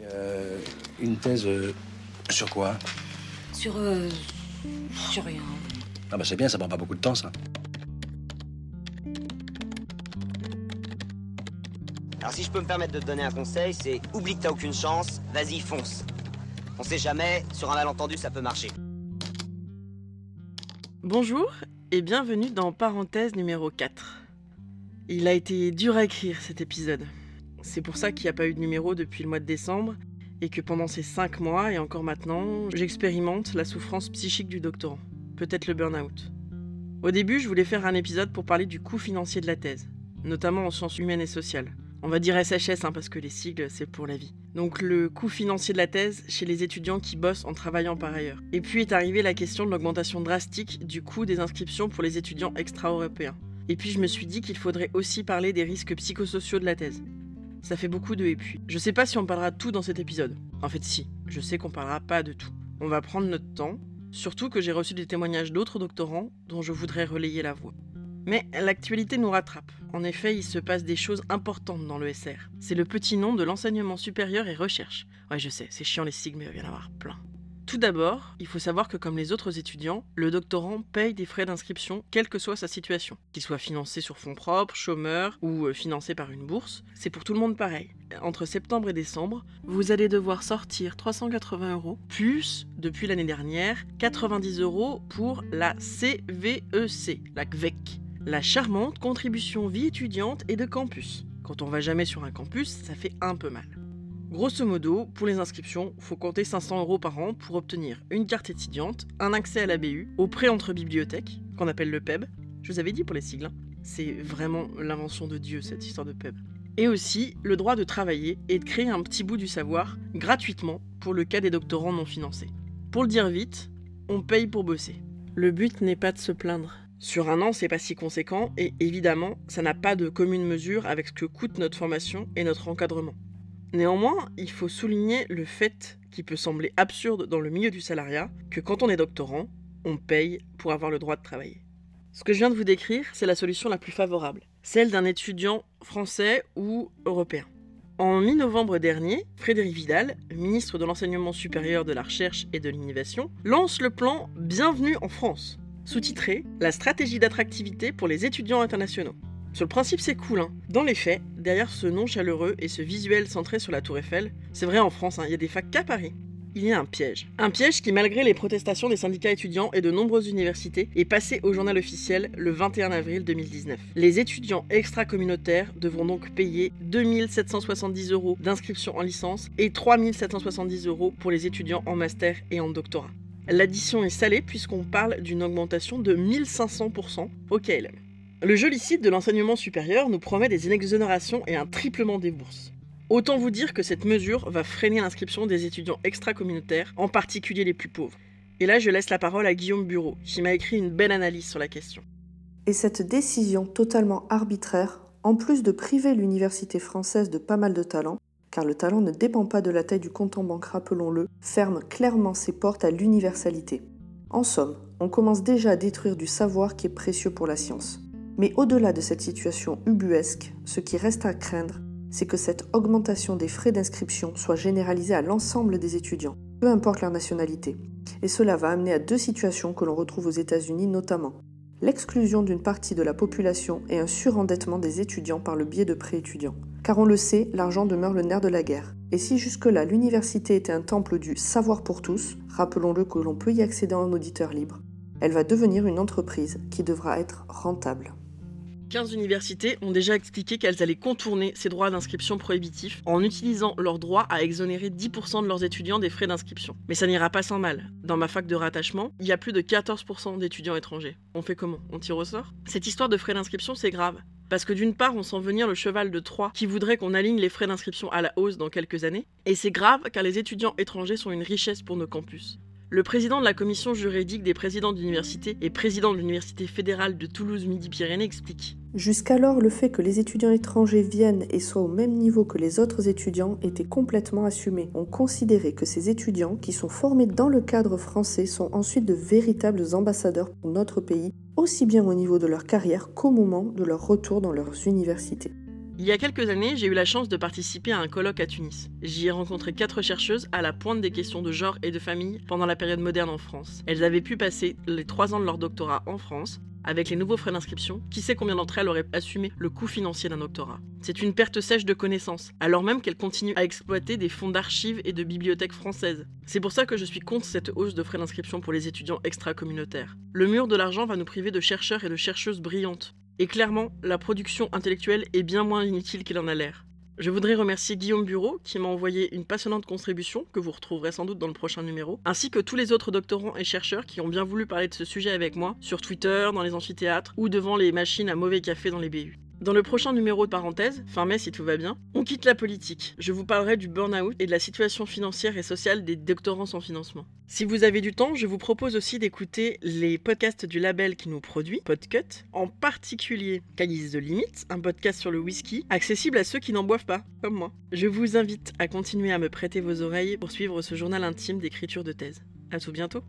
Euh, une thèse euh, sur quoi? Sur. euh, sur rien. Ah bah c'est bien, ça prend pas beaucoup de temps ça. Alors si je peux me permettre de te donner un conseil, c'est oublie que t'as aucune chance, vas-y fonce. On sait jamais, sur un malentendu ça peut marcher. Bonjour et bienvenue dans Parenthèse numéro 4. Il a été dur à écrire cet épisode. C'est pour ça qu'il n'y a pas eu de numéro depuis le mois de décembre et que pendant ces 5 mois et encore maintenant, j'expérimente la souffrance psychique du doctorant, peut-être le burn-out. Au début, je voulais faire un épisode pour parler du coût financier de la thèse, notamment en sciences humaines et sociales. On va dire SHS hein, parce que les sigles, c'est pour la vie. Donc le coût financier de la thèse chez les étudiants qui bossent en travaillant par ailleurs. Et puis est arrivée la question de l'augmentation drastique du coût des inscriptions pour les étudiants extra-européens. Et puis je me suis dit qu'il faudrait aussi parler des risques psychosociaux de la thèse. Ça fait beaucoup de et puis. Je sais pas si on parlera de tout dans cet épisode. En fait si, je sais qu'on parlera pas de tout. On va prendre notre temps, surtout que j'ai reçu des témoignages d'autres doctorants dont je voudrais relayer la voix. Mais l'actualité nous rattrape. En effet, il se passe des choses importantes dans le SR. C'est le petit nom de l'enseignement supérieur et recherche. Ouais, je sais, c'est chiant les sigles, mais il va y en avoir plein. Tout d'abord, il faut savoir que comme les autres étudiants, le doctorant paye des frais d'inscription, quelle que soit sa situation. Qu'il soit financé sur fonds propres, chômeur ou euh, financé par une bourse, c'est pour tout le monde pareil. Entre septembre et décembre, vous allez devoir sortir 380 euros, plus, depuis l'année dernière, 90 euros pour la CVEC, la CVEC la charmante contribution vie étudiante et de campus. Quand on va jamais sur un campus, ça fait un peu mal. Grosso modo, pour les inscriptions, faut compter 500 euros par an pour obtenir une carte étudiante, un accès à la BU, au prêt entre bibliothèques, qu'on appelle le PEB. Je vous avais dit pour les sigles, hein. c'est vraiment l'invention de Dieu cette histoire de PEB. Et aussi le droit de travailler et de créer un petit bout du savoir gratuitement pour le cas des doctorants non financés. Pour le dire vite, on paye pour bosser. Le but n'est pas de se plaindre. Sur un an, c'est pas si conséquent et évidemment, ça n'a pas de commune mesure avec ce que coûte notre formation et notre encadrement. Néanmoins, il faut souligner le fait qui peut sembler absurde dans le milieu du salariat que quand on est doctorant, on paye pour avoir le droit de travailler. Ce que je viens de vous décrire, c'est la solution la plus favorable, celle d'un étudiant français ou européen. En mi-novembre dernier, Frédéric Vidal, ministre de l'Enseignement supérieur, de la Recherche et de l'Innovation, lance le plan Bienvenue en France, sous-titré La stratégie d'attractivité pour les étudiants internationaux. Sur le principe, c'est cool. Hein. Dans les faits, derrière ce nom chaleureux et ce visuel centré sur la Tour Eiffel, c'est vrai en France, hein, il y a des facs qu'à Paris. Il y a un piège. Un piège qui, malgré les protestations des syndicats étudiants et de nombreuses universités, est passé au journal officiel le 21 avril 2019. Les étudiants extra-communautaires devront donc payer 2770 euros d'inscription en licence et 3770 euros pour les étudiants en master et en doctorat. L'addition est salée puisqu'on parle d'une augmentation de 1500% au KLM. Le joli site de l'enseignement supérieur nous promet des exonérations et un triplement des bourses. Autant vous dire que cette mesure va freiner l'inscription des étudiants extra-communautaires, en particulier les plus pauvres. Et là, je laisse la parole à Guillaume Bureau, qui m'a écrit une belle analyse sur la question. Et cette décision totalement arbitraire, en plus de priver l'université française de pas mal de talents, car le talent ne dépend pas de la taille du compte en banque, rappelons-le, ferme clairement ses portes à l'universalité. En somme, on commence déjà à détruire du savoir qui est précieux pour la science. Mais au-delà de cette situation ubuesque, ce qui reste à craindre, c'est que cette augmentation des frais d'inscription soit généralisée à l'ensemble des étudiants, peu importe leur nationalité. Et cela va amener à deux situations que l'on retrouve aux États-Unis notamment. L'exclusion d'une partie de la population et un surendettement des étudiants par le biais de prêts étudiants. Car on le sait, l'argent demeure le nerf de la guerre. Et si jusque-là l'université était un temple du savoir pour tous, rappelons-le que l'on peut y accéder en auditeur libre, elle va devenir une entreprise qui devra être rentable. 15 universités ont déjà expliqué qu'elles allaient contourner ces droits d'inscription prohibitifs en utilisant leur droit à exonérer 10% de leurs étudiants des frais d'inscription. Mais ça n'ira pas sans mal. Dans ma fac de rattachement, il y a plus de 14% d'étudiants étrangers. On fait comment? On tire au sort? Cette histoire de frais d'inscription, c'est grave. Parce que d'une part, on sent venir le cheval de Troie qui voudrait qu'on aligne les frais d'inscription à la hausse dans quelques années. Et c'est grave car les étudiants étrangers sont une richesse pour nos campus. Le président de la commission juridique des présidents d'université et président de l'université fédérale de Toulouse-Midi-Pyrénées explique Jusqu'alors, le fait que les étudiants étrangers viennent et soient au même niveau que les autres étudiants était complètement assumé. On considérait que ces étudiants, qui sont formés dans le cadre français, sont ensuite de véritables ambassadeurs pour notre pays, aussi bien au niveau de leur carrière qu'au moment de leur retour dans leurs universités. Il y a quelques années, j'ai eu la chance de participer à un colloque à Tunis. J'y ai rencontré quatre chercheuses à la pointe des questions de genre et de famille pendant la période moderne en France. Elles avaient pu passer les trois ans de leur doctorat en France, avec les nouveaux frais d'inscription, qui sait combien d'entre elles auraient assumé le coût financier d'un doctorat C'est une perte sèche de connaissances, alors même qu'elles continuent à exploiter des fonds d'archives et de bibliothèques françaises. C'est pour ça que je suis contre cette hausse de frais d'inscription pour les étudiants extra-communautaires. Le mur de l'argent va nous priver de chercheurs et de chercheuses brillantes. Et clairement, la production intellectuelle est bien moins inutile qu'il en a l'air. Je voudrais remercier Guillaume Bureau qui m'a envoyé une passionnante contribution que vous retrouverez sans doute dans le prochain numéro, ainsi que tous les autres doctorants et chercheurs qui ont bien voulu parler de ce sujet avec moi, sur Twitter, dans les amphithéâtres ou devant les machines à mauvais café dans les BU. Dans le prochain numéro de parenthèse, fin mai si tout va bien, on quitte la politique. Je vous parlerai du burn-out et de la situation financière et sociale des doctorants sans financement. Si vous avez du temps, je vous propose aussi d'écouter les podcasts du label qui nous produit, Podcut, en particulier Calice de Limite, un podcast sur le whisky, accessible à ceux qui n'en boivent pas, comme moi. Je vous invite à continuer à me prêter vos oreilles pour suivre ce journal intime d'écriture de thèse. À tout bientôt